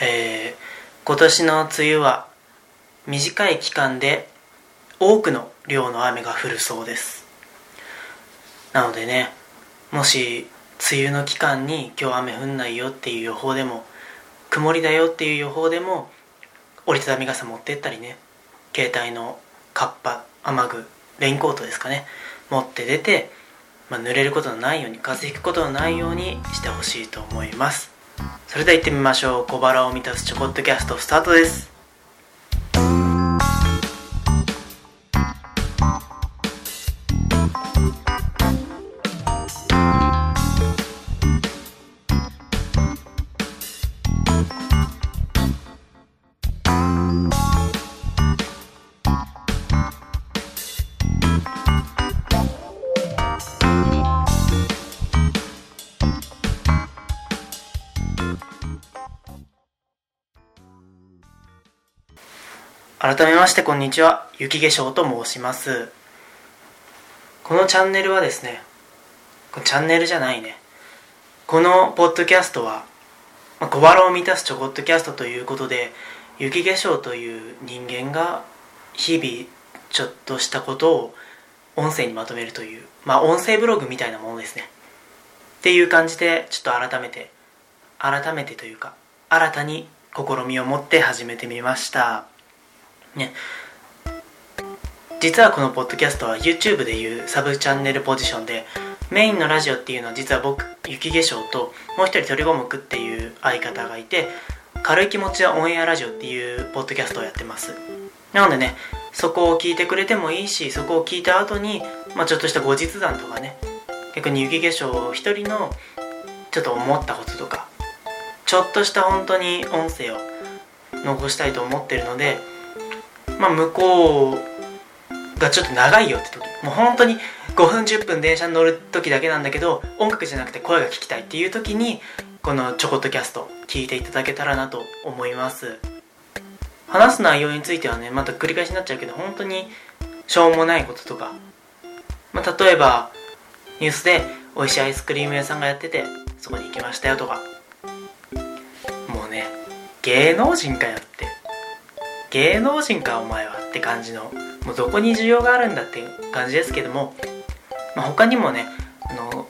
えー、今年の梅雨は短い期間で多くの量の雨が降るそうです。なのでねもし梅雨の期間に今日雨降んないよっていう予報でも曇りだよっていう予報でも折りたたみ傘持ってったりね携帯のカッパ雨具レインコートですかね持って出て、まあ、濡れることのないように風邪ひくことのないようにしてほしいと思います。それでは行ってみましょう。小腹を満たすチョコットキャストスタートです。改めましてこんにちは雪化粧と申します。このチャンネルはですねこチャンネルじゃないね。このポッドキャストは、小腹を満たすチョコットキャストということで雪化粧という人間が日々ちょっとしたことを音声にまとめるというまあ音声ブログみたいなものですね。っていう感じでちょっと改めて改めてというか新たに試みを持って始めてみました。ね。実はこのポッドキャストは YouTube でいうサブチャンネルポジションでメインのラジオっていうのは実は僕雪化粧ともう一人鳥五目っていう相方がいて軽い気持ちはオンエアラジオっていうポッドキャストをやってます。なのでねそこを聞いてくれてもいいしそこを聞いた後に、まあ、ちょっとした後日談とかね逆に雪化粧を一人のちょっと思ったこととかちょっとした本当に音声を残したいと思ってるのでまあ、向こうがちょっと長いよって時もう本当に5分10分電車に乗る時だけなんだけど音楽じゃなくて声が聞きたいっていう時にこのちょこっとキャスト聞いていただけたらなと思います。話す内容についてはねまた繰り返しになっちゃうけど本当にしょうもないこととか、まあ、例えばニュースで美味しいアイスクリーム屋さんがやっててそこに行きましたよとか。もうね芸能人かよって。芸能人かお前はって感じのもうどこに需要があるんだっていう感じですけども、まあ、他にもねあの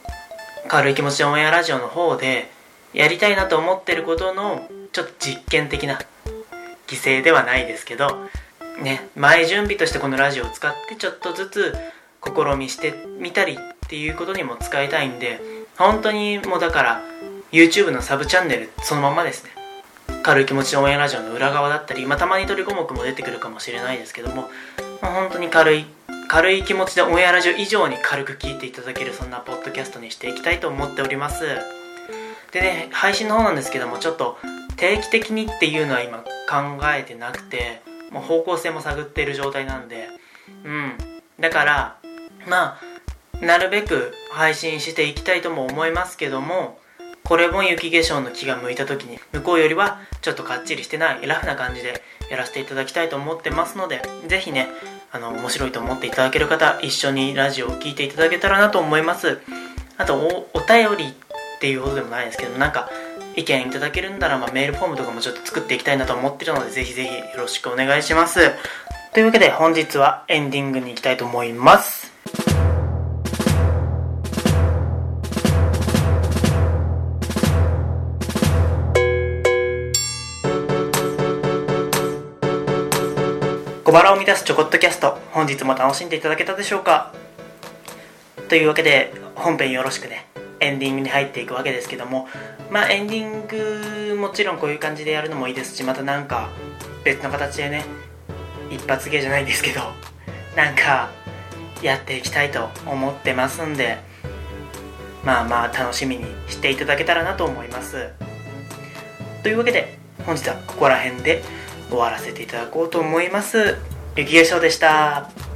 軽い気持ちでオンエアラジオの方でやりたいなと思ってることのちょっと実験的な犠牲ではないですけどね前準備としてこのラジオを使ってちょっとずつ試みしてみたりっていうことにも使いたいんで本当にもうだから YouTube のサブチャンネルそのままですね。軽い気持ちの応援ラジオの裏側だったり、まあ、たまに鳥五目も出てくるかもしれないですけども、まあ、本当に軽い軽い気持ちでオンエアラジオ以上に軽く聞いていただけるそんなポッドキャストにしていきたいと思っております。でね配信の方なんですけどもちょっと定期的にっていうのは今考えてなくてもう方向性も探っている状態なんで。うん。だからまあなるべく配信していきたいとも思いますけどもこれも雪化粧の木が向いた時に向こうよりはちょっとかっちりしてないラフな感じでやらせていただきたいと思ってますので是非ねあの面白いと思っていただける方一緒にラジオを聴いていただけたらなと思います。あとお便りっていうほどでもないですけどなんか意見いただけるんなら、まあ、メールフォームとかもちょっと作っていきたいなと思ってるのでぜひぜひよろしくお願いします。というわけで本日はエンディングに行きたいと思います。小腹を満たすちょこっとキャスト本日も楽しんでいただけたでしょうか？というわけで本編よろしくねエンディングに入っていくわけですけどもまあエンディングもちろんこういう感じでやるのもいいですしまたなんか別の形でね一発芸じゃないですけどなんかやっていきたいと思ってますんでまあまあ楽しみにしていただけたらなと思います。というわけで本日はここら辺で。終わらせていただこうと思います。雪化粧でした。